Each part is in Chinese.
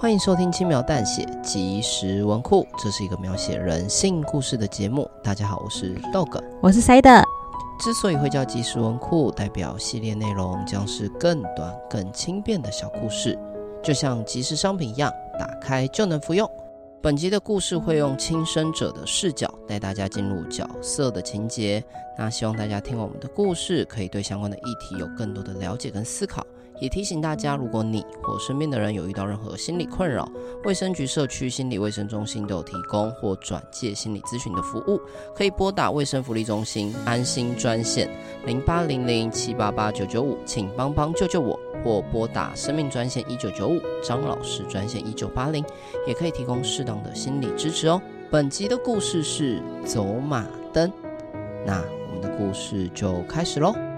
欢迎收听轻描淡写即时文库，这是一个描写人性故事的节目。大家好，我是 Dog，我是 Side。之所以会叫即时文库，代表系列内容将是更短、更轻便的小故事，就像即时商品一样，打开就能服用。本集的故事会用亲身者的视角带大家进入角色的情节。那希望大家听我们的故事，可以对相关的议题有更多的了解跟思考。也提醒大家，如果你或身边的人有遇到任何心理困扰，卫生局社区心理卫生中心都有提供或转介心理咨询的服务，可以拨打卫生福利中心安心专线零八零零七八八九九五，请帮帮救救我，或拨打生命专线一九九五张老师专线一九八零，也可以提供适当的心理支持哦。本集的故事是走马灯，那我们的故事就开始喽。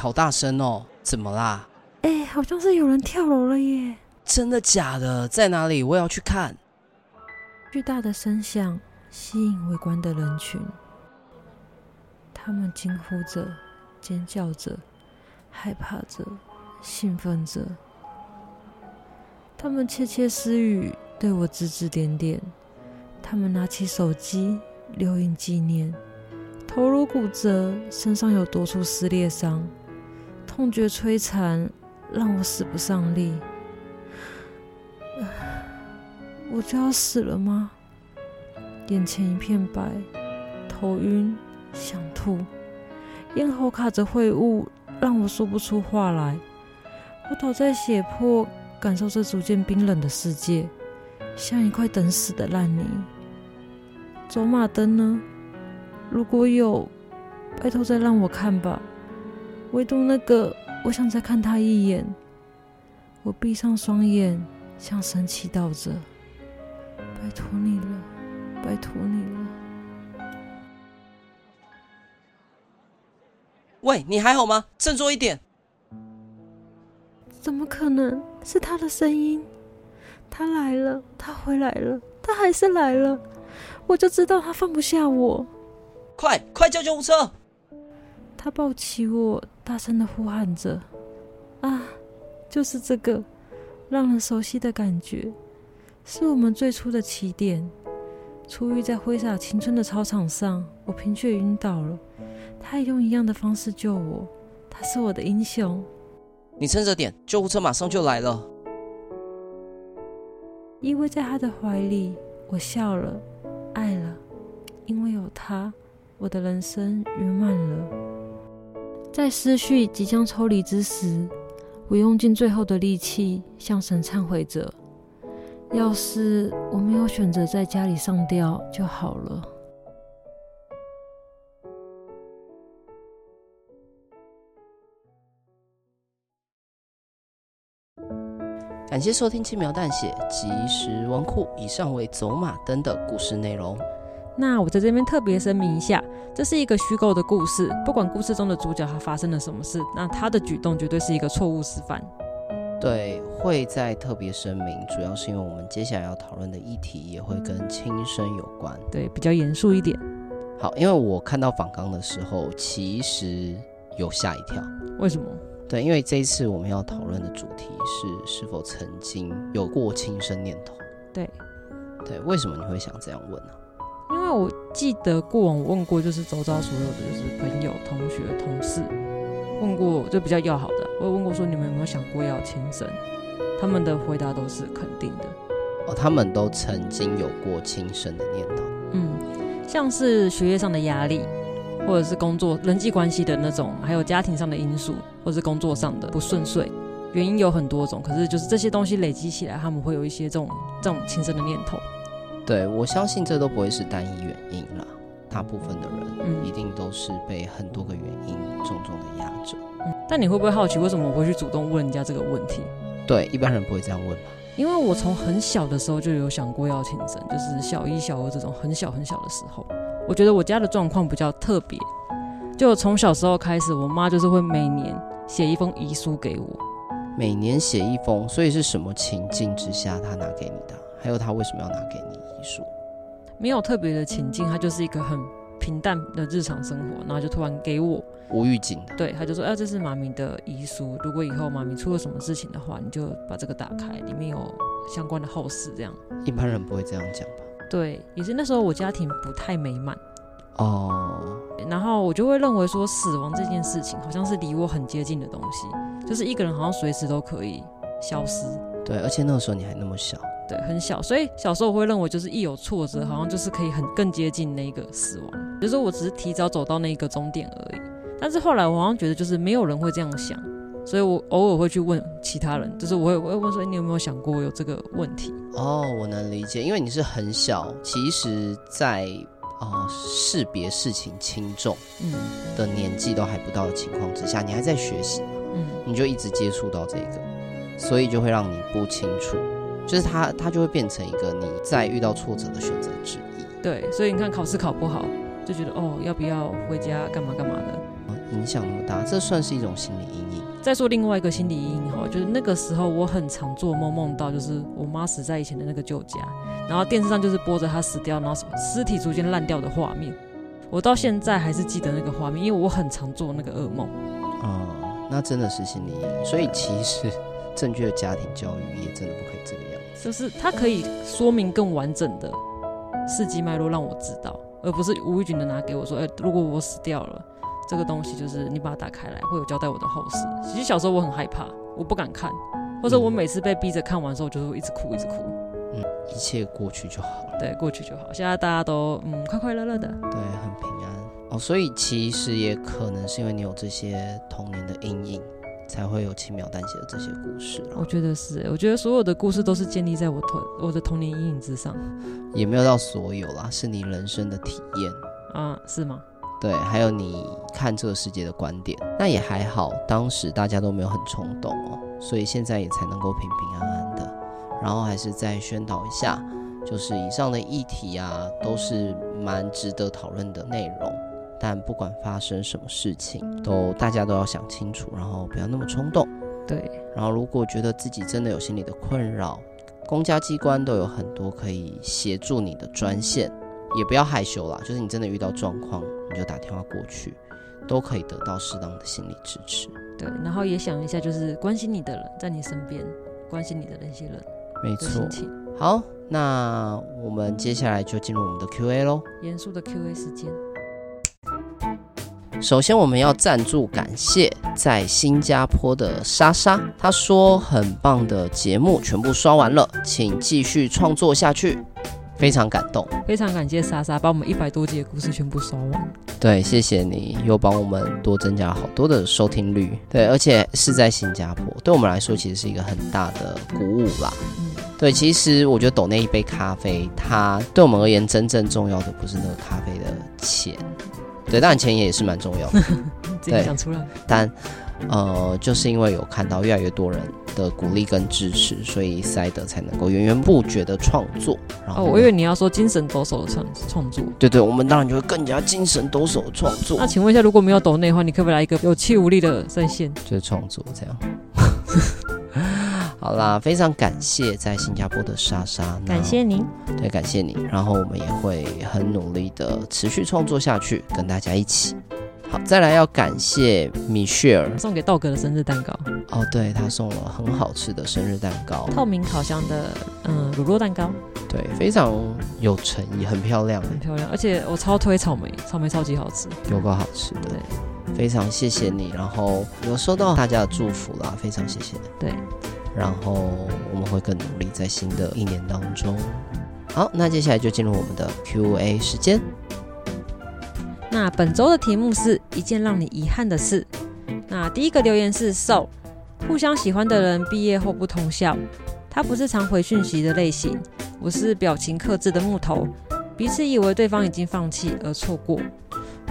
好大声哦！怎么啦？哎、欸，好像是有人跳楼了耶！真的假的？在哪里？我也要去看。巨大的声响吸引围观的人群，他们惊呼着、尖叫着、害怕着、兴奋着。他们窃窃私语，对我指指点点。他们拿起手机留影纪念。头颅骨折，身上有多处撕裂伤，痛觉摧残，让我使不上力。我就要死了吗？眼前一片白，头晕，想吐，咽喉卡着秽物，让我说不出话来。我倒在血泊，感受着逐渐冰冷的世界，像一块等死的烂泥。走马灯呢？如果有，拜托再让我看吧。唯独那个，我想再看他一眼。我闭上双眼，向神祈祷着：拜托你了，拜托你了。喂，你还好吗？振作一点。怎么可能？是他的声音。他来了，他回来了，他还是来了。我就知道他放不下我。快快叫救护车！他抱起我，大声的呼喊着：“啊，就是这个让人熟悉的感觉，是我们最初的起点。初遇在挥洒青春的操场上，我贫血晕倒了，他也用一样的方式救我。他是我的英雄。你撑着点，救护车马上就来了。”依偎在他的怀里，我笑了，爱了，因为有他。我的人生圆满了。在思绪即将抽离之时，我用尽最后的力气向神忏悔着：要是我没有选择在家里上吊就好了。感谢收听轻描淡写即时文库，以上为走马灯的故事内容。那我在这边特别声明一下，这是一个虚构的故事，不管故事中的主角他发生了什么事，那他的举动绝对是一个错误示范。对，会再特别声明，主要是因为我们接下来要讨论的议题也会跟轻生有关，对，比较严肃一点。好，因为我看到访纲的时候，其实有吓一跳。为什么？对，因为这一次我们要讨论的主题是是否曾经有过轻生念头。对，对，为什么你会想这样问呢？因为我记得过往我问过，就是周遭所有的就是朋友、同学、同事，问过就比较要好的，我有问过说你们有没有想过要轻生？他们的回答都是肯定的。哦，他们都曾经有过轻生的念头。嗯，像是学业上的压力，或者是工作人际关系的那种，还有家庭上的因素，或者是工作上的不顺遂，原因有很多种。可是就是这些东西累积起来，他们会有一些这种这种轻生的念头。对，我相信这都不会是单一原因啦，大部分的人一定都是被很多个原因重重的压着。嗯，但你会不会好奇，为什么我会去主动问人家这个问题？对，一般人不会这样问吧？因为我从很小的时候就有想过要轻生，就是小一、小二这种很小很小的时候。我觉得我家的状况比较特别，就从小时候开始，我妈就是会每年写一封遗书给我，每年写一封，所以是什么情境之下她拿给你的？还有她为什么要拿给你？没有特别的情境，它就是一个很平淡的日常生活，然后就突然给我无预警的，对，他就说，啊，这是妈咪的遗书，如果以后妈咪出了什么事情的话，你就把这个打开，里面有相关的后事，这样。一般人不会这样讲吧？对，也是那时候我家庭不太美满哦，然后我就会认为说，死亡这件事情好像是离我很接近的东西，就是一个人好像随时都可以消失。对，而且那个时候你还那么小。对，很小，所以小时候我会认为，就是一有挫折，好像就是可以很更接近那个死亡，就是我只是提早走到那个终点而已。但是后来我好像觉得，就是没有人会这样想，所以我偶尔会去问其他人，就是我会我会问说，你有没有想过有这个问题？哦，我能理解，因为你是很小，其实在啊识别事情轻重嗯的年纪都还不到的情况之下，你还在学习嘛，嗯，你就一直接触到这个，所以就会让你不清楚。就是他，他就会变成一个你在遇到挫折的选择之一。对，所以你看考试考不好，就觉得哦，要不要回家干嘛干嘛的？影响那么大，这算是一种心理阴影。再说另外一个心理阴影哈，就是那个时候我很常做梦，梦到就是我妈死在以前的那个旧家，然后电视上就是播着她死掉，然后什么尸体逐渐烂掉的画面。我到现在还是记得那个画面，因为我很常做那个噩梦。哦，那真的是心理阴影。所以其实 正确的家庭教育也真的不可以这个样。就是它可以说明更完整的事迹脉络，让我知道，而不是无预警的拿给我说，哎、欸，如果我死掉了，这个东西就是你把它打开来，会有交代我的后事。其实小时候我很害怕，我不敢看，或者我每次被逼着看完之后，就会一直哭，一直哭。嗯，一切过去就好了。对，过去就好。现在大家都嗯快快乐乐的，对，很平安。哦，所以其实也可能是因为你有这些童年的阴影。才会有轻描淡写的这些故事。我觉得是，我觉得所有的故事都是建立在我童我的童年阴影之上。也没有到所有啦，是你人生的体验啊？是吗？对，还有你看这个世界的观点。那也还好，当时大家都没有很冲动哦，所以现在也才能够平平安安的。然后还是再宣导一下，就是以上的议题啊，都是蛮值得讨论的内容。但不管发生什么事情，都大家都要想清楚，然后不要那么冲动。对。然后如果觉得自己真的有心理的困扰，公家机关都有很多可以协助你的专线，也不要害羞啦。就是你真的遇到状况，你就打电话过去，都可以得到适当的心理支持。对。然后也想一下，就是关心你的人在你身边，关心你的那些人。没错。好，那我们接下来就进入我们的 Q&A 喽。严肃的 Q&A 时间。首先，我们要赞助感谢在新加坡的莎莎。她说：“很棒的节目，全部刷完了，请继续创作下去。”非常感动，非常感谢莎莎把我们一百多集的故事全部刷完。对，谢谢你又帮我们多增加了好多的收听率。对，而且是在新加坡，对我们来说其实是一个很大的鼓舞啦。嗯，对，其实我觉得抖那一杯咖啡，它对我们而言真正重要的不是那个咖啡的钱。对，当然钱也是蛮重要的。自己讲出来。但，呃，就是因为有看到越来越多人的鼓励跟支持，所以塞德才能够源源不绝的创作。然后，哦，我以为你要说精神抖擞的创创作。对对，我们当然就会更加精神抖擞的创作。那请问一下，如果没有抖内的话，你可不可以来一个有气无力的声线？就是创作这样。好啦，非常感谢在新加坡的莎莎，感谢您，对，感谢你。然后我们也会很努力的持续创作下去，跟大家一起。好，再来要感谢米歇尔送给道哥的生日蛋糕。哦，对，他送了很好吃的生日蛋糕，透明烤箱的嗯乳酪蛋糕，对，非常有诚意，很漂亮，很漂亮。而且我超推草莓，草莓超级好吃，有够好吃的。对，非常谢谢你，然后有收到大家的祝福啦，非常谢谢。对。然后我们会更努力，在新的一年当中。好，那接下来就进入我们的 Q&A 时间。那本周的题目是一件让你遗憾的事。那第一个留言是 So，互相喜欢的人毕业后不通校。他不是常回讯息的类型，我是表情克制的木头，彼此以为对方已经放弃而错过。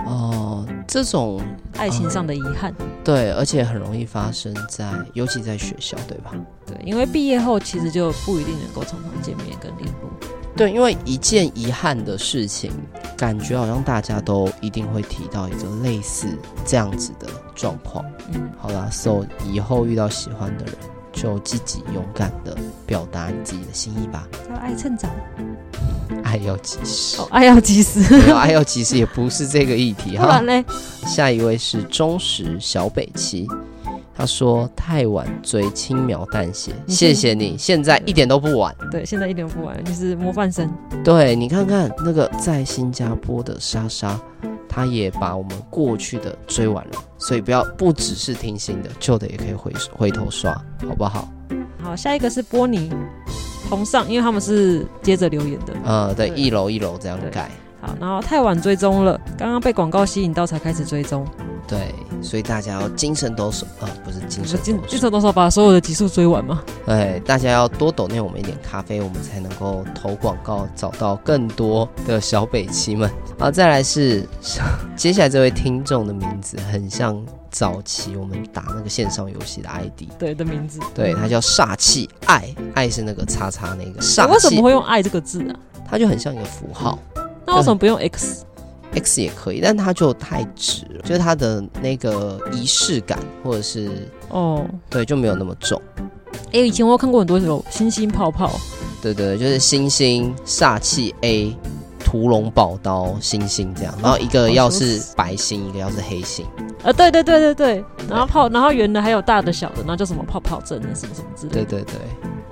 哦，这种爱情上的遗憾，呃，对，而且很容易发生在，尤其在学校，对吧？对，因为毕业后其实就不一定能够常常见面跟联络。对，因为一件遗憾的事情，感觉好像大家都一定会提到一个类似这样子的状况。嗯，好啦，So 以后遇到喜欢的人，就积极勇敢的表达你自己的心意吧。要爱趁早，爱要及时，哦，爱要及时，没有爱要及时也不是这个议题哈。不然嘞，下一位是忠实小北七。他说：“太晚追，轻描淡写，谢谢你。现在一点都不晚。对，现在一点都不晚，就是模范生。对，你看看那个在新加坡的莎莎，她也把我们过去的追完了。所以不要不只是听新的，旧的也可以回回头刷，好不好？好，下一个是波尼同上，因为他们是接着留言的。呃，对，对一楼一楼这样改。好，然后太晚追踪了，刚刚被广告吸引到才开始追踪。”对，所以大家要精神抖擞啊，不是精神抖擞，精神抖擞把所有的集数追完吗？对，大家要多抖内我们一点咖啡，我们才能够投广告，找到更多的小北七们。好，再来是 接下来这位听众的名字很像早期我们打那个线上游戏的 ID，对的名字，对，他叫煞气爱，爱是那个叉叉那个煞气，为什么会用爱这个字啊？它就很像一个符号，那为什么不用 X？X 也可以，但它就太直了，就是它的那个仪式感，或者是哦，对，就没有那么重。哎、欸，以前我有看过很多种星星泡泡，对对，就是星星煞气 A，屠龙宝刀星星这样，然后一个要是白星，一个要是黑星。啊，对对对对对，然后泡，然后圆的还有大的小的，然后叫什么泡泡针啊什么什么之类的。对对对。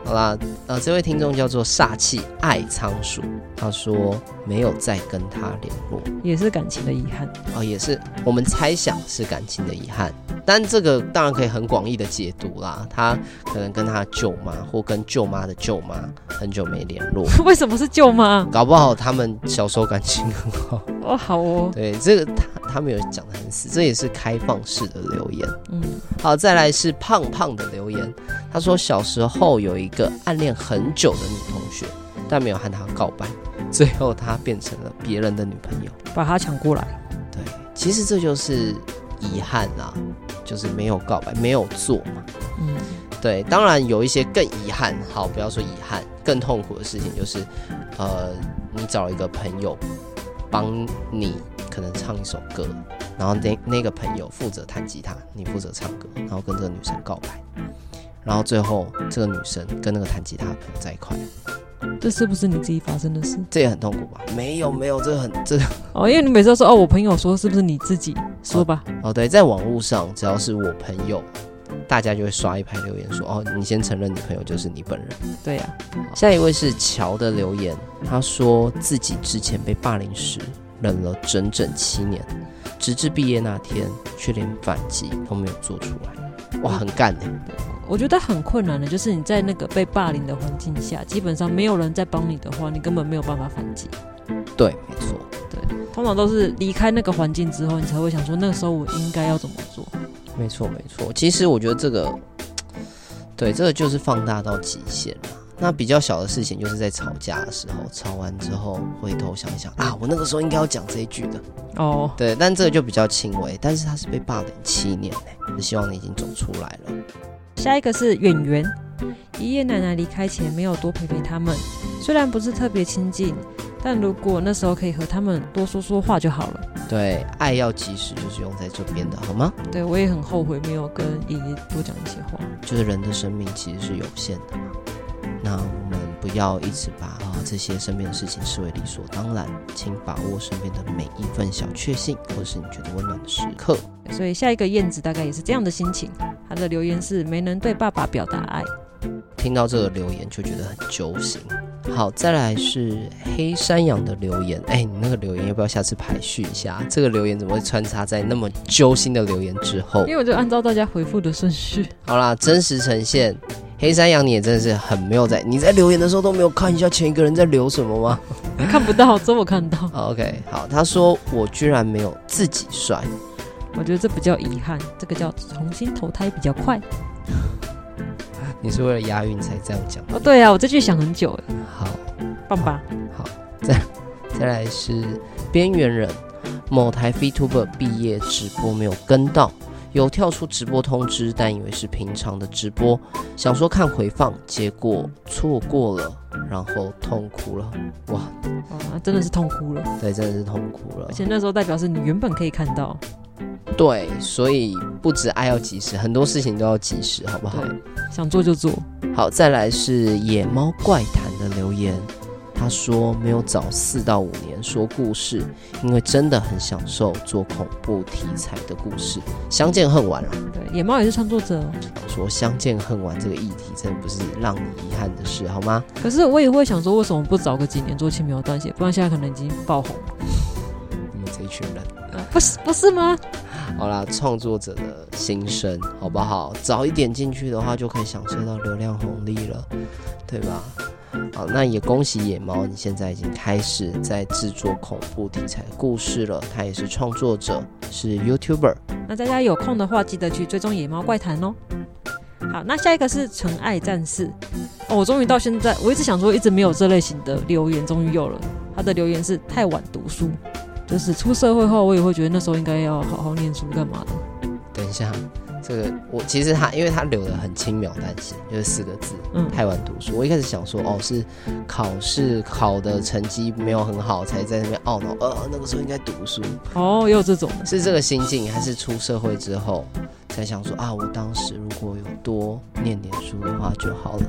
好啦，呃，这位听众叫做煞气爱仓鼠，他说没有再跟他联络，也是感情的遗憾。哦，也是我们猜想是感情的遗憾，但这个当然可以很广义的解读啦，他可能跟他舅妈或跟舅妈的舅妈很久没联络，为什么是舅妈？搞不好他们小时候感情很好。哦，好哦，对，这个他他们有讲的很死，这也是开放式的留言，嗯，好，再来是胖胖的留言，他说小时候有一个。暗恋很久的女同学，但没有和她告白，最后她变成了别人的女朋友，把她抢过来。对，其实这就是遗憾啦，就是没有告白，没有做嘛。嗯，对，当然有一些更遗憾，好，不要说遗憾，更痛苦的事情就是，呃，你找一个朋友帮你可能唱一首歌，然后那那个朋友负责弹吉他，你负责唱歌，然后跟这个女生告白。然后最后，这个女生跟那个弹吉他的朋友在一块，这是不是你自己发生的事？这也很痛苦吧？没有，没有，这个很这个 哦，因为你每次都说哦，我朋友说，是不是你自己说吧？哦，对，在网络上，只要是我朋友，大家就会刷一排留言说，哦，你先承认你朋友就是你本人。对呀、啊。下一位是乔的留言，他说自己之前被霸凌时忍了整整七年，直至毕业那天，却连反击都没有做出来。哇，很干的。我觉得很困难的，就是你在那个被霸凌的环境下，基本上没有人在帮你的话，你根本没有办法反击。对，没错，对，通常都是离开那个环境之后，你才会想说，那个时候我应该要怎么做。没错，没错。其实我觉得这个，对，这个就是放大到极限了。那比较小的事情，就是在吵架的时候，吵完之后回头想一想啊，我那个时候应该要讲这一句的。哦，对，但这个就比较轻微。但是他是被霸凌七年呢，就希望你已经走出来了。下一个是演员，爷爷奶奶离开前没有多陪陪他们，虽然不是特别亲近，但如果那时候可以和他们多说说话就好了。对，爱要及时，就是用在这边的，好吗？对，我也很后悔没有跟爷爷多讲一些话。就是人的生命其实是有限的要一直把啊这些身边的事情视为理所当然，请把握身边的每一份小确幸，或是你觉得温暖的时刻。所以下一个燕子大概也是这样的心情。他的留言是没能对爸爸表达爱，听到这个留言就觉得很揪心。好，再来是黑山羊的留言，哎，你那个留言要不要下次排序一下？这个留言怎么会穿插在那么揪心的留言之后？因为我就按照大家回复的顺序。好啦，真实呈现，黑山羊你也真的是很没有在，你在留言的时候都没有看一下前一个人在留什么吗？看不到，这我看到。OK，好，他说我居然没有自己帅。我觉得这不叫遗憾，这个叫重新投胎比较快。你是为了押韵才这样讲？哦，对啊，我这句想很久了。好，棒吧？好，再再来是边缘人，某台 VTuber 毕业直播没有跟到，有跳出直播通知，但以为是平常的直播，想说看回放，结果错过了，然后痛哭了。哇，哇，真的是痛哭了。对，真的是痛哭了。而且那时候代表是你原本可以看到。对，所以不止爱要及时，很多事情都要及时，好不好？想做就做。好，再来是野猫怪谈的留言。他说没有早四到五年说故事，因为真的很享受做恐怖题材的故事。相见恨晚了。对，野猫也是创作者。说相见恨晚这个议题真的不是让你遗憾的事，好吗？可是我也会想说，为什么不早个几年做轻描淡写？不然现在可能已经爆红。你们这一群人，呃、不是不是吗？好啦，创作者的心声，好不好？早一点进去的话，就可以享受到流量红利了，对吧？好，那也恭喜野猫，你现在已经开始在制作恐怖题材故事了。他也是创作者，是 YouTuber。那大家有空的话，记得去追踪野猫怪谈哦。好，那下一个是纯爱战士。哦，我终于到现在，我一直想说，一直没有这类型的留言，终于有了。他的留言是太晚读书，就是出社会后，我也会觉得那时候应该要好好念书，干嘛的？等一下。这个我其实他，因为他留的很轻描淡写，就是四个字，嗯，太晚读书。我一开始想说，哦，是考试考的成绩没有很好，才在那边懊恼，呃，那个时候应该读书。哦，也有这种，是这个心境，还是出社会之后才想说啊，我当时如果有多念点书的话就好了。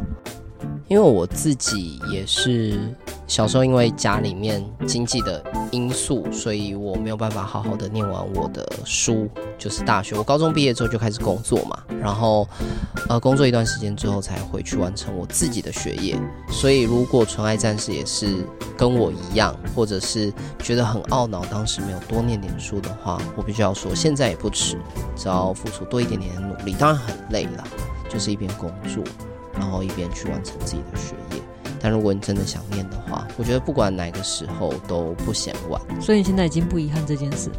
因为我自己也是小时候，因为家里面经济的因素，所以我没有办法好好的念完我的书，就是大学。我高中毕业之后就开始工作嘛，然后呃工作一段时间之后才回去完成我自己的学业。所以如果纯爱战士也是跟我一样，或者是觉得很懊恼当时没有多念点书的话，我必须要说，现在也不迟，只要付出多一点点的努力，当然很累了，就是一边工作。然后一边去完成自己的学业，但如果你真的想念的话，我觉得不管哪个时候都不嫌晚。所以你现在已经不遗憾这件事，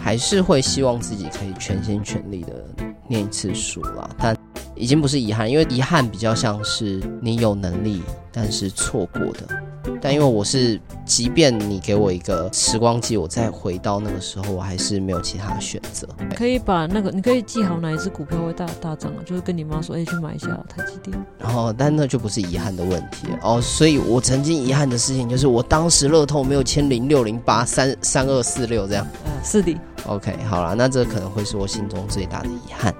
还是会希望自己可以全心全力的念一次书啦。但已经不是遗憾，因为遗憾比较像是你有能力，但是错过的。但因为我是，即便你给我一个时光机，我再回到那个时候，我还是没有其他的选择。可以把那个，你可以记好哪一只股票会大大涨啊，就是跟你妈说，哎、欸，去买一下台积电。然后，但那就不是遗憾的问题哦。所以我曾经遗憾的事情就是，我当时乐透没有签零六零八三三二四六这样。嗯，是的。OK，好了，那这可能会是我心中最大的遗憾。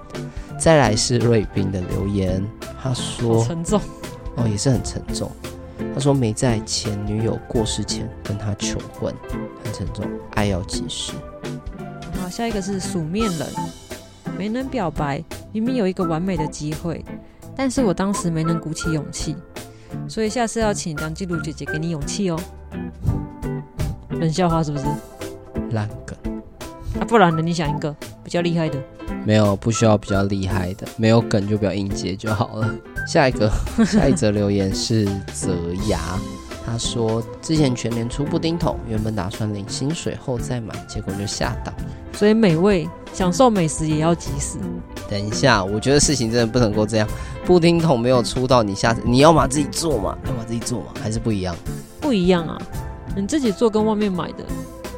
再来是瑞斌的留言，他说沉重哦，也是很沉重。他说没在前女友过世前跟他求婚，很沉重，爱要及时。好，下一个是数面人，没能表白，明明有一个完美的机会，但是我当时没能鼓起勇气，所以下次要请梁静茹姐姐给你勇气哦。冷笑话是不是？烂梗。啊，不然呢？你想一个比较厉害的？没有，不需要比较厉害的，没有梗就不要硬接就好了。下一个，下一则留言是泽牙，他说之前全年出布丁桶，原本打算领薪水后再买，结果就吓到。所以美味享受美食也要及时。等一下，我觉得事情真的不能够这样。布丁桶没有出到你下次，你要么自己做嘛，要么自己做嘛，还是不一样？不一样啊，你自己做跟外面买的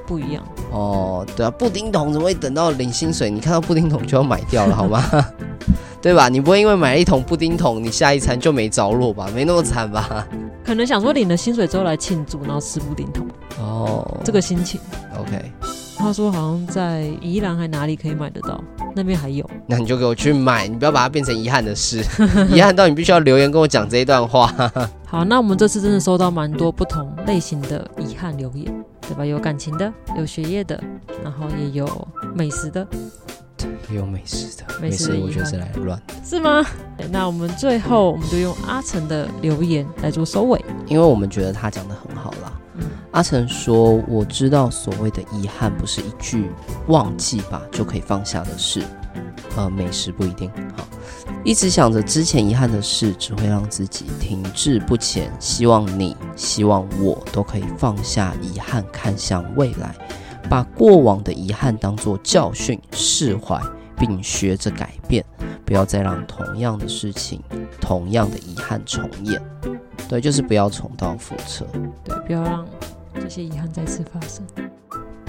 不一样。哦，对啊，布丁桶怎么会等到领薪水，你看到布丁桶就要买掉了，好吗？对吧？你不会因为买了一桶布丁桶，你下一餐就没着落吧？没那么惨吧？可能想说领了薪水之后来庆祝，然后吃布丁桶。哦，这个心情。OK。他说好像在宜兰还哪里可以买得到，那边还有。那你就给我去买，你不要把它变成遗憾的事。遗憾到你必须要留言跟我讲这一段话。好，那我们这次真的收到蛮多不同类型的遗憾留言，对吧？有感情的，有学业的，然后也有美食的。也有美食的，美食我觉得是来乱的，是吗？那我们最后我们就用阿成的留言来做收尾，因为我们觉得他讲的很好啦。嗯，阿成说：“我知道所谓的遗憾不是一句忘记吧就可以放下的事，呃，美食不一定好。一直想着之前遗憾的事，只会让自己停滞不前。希望你，希望我都可以放下遗憾，看向未来。”把过往的遗憾当作教训，释怀，并学着改变，不要再让同样的事情、同样的遗憾重演。对，就是不要重蹈覆辙。对，不要让这些遗憾再次发生。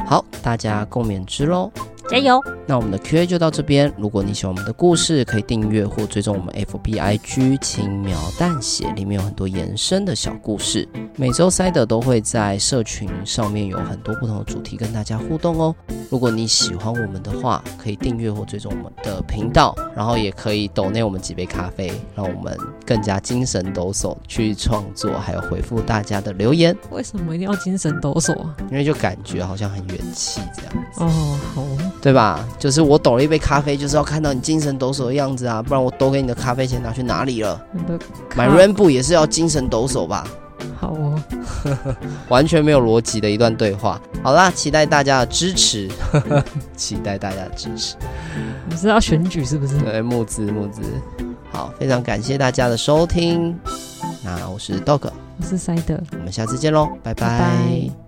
好，大家共勉之喽。加油！那我们的 Q&A 就到这边。如果你喜欢我们的故事，可以订阅或追踪我们 FBIG 轻描淡写，里面有很多延伸的小故事。每周塞德都会在社群上面有很多不同的主题跟大家互动哦。如果你喜欢我们的话，可以订阅或追踪我们的频道，然后也可以抖内我们几杯咖啡，让我们更加精神抖擞去创作，还有回复大家的留言。为什么一定要精神抖擞啊？因为就感觉好像很元气这样子哦，好。对吧？就是我抖了一杯咖啡，就是要看到你精神抖擞的样子啊，不然我抖给你的咖啡钱拿去哪里了？买 Rainbow 也是要精神抖擞吧？好哦，完全没有逻辑的一段对话。好啦，期待大家的支持，期待大家的支持。你是要选举是不是？对，募资募资。好，非常感谢大家的收听。那我是 Dog，我是塞德，我们下次见喽，拜拜。拜拜。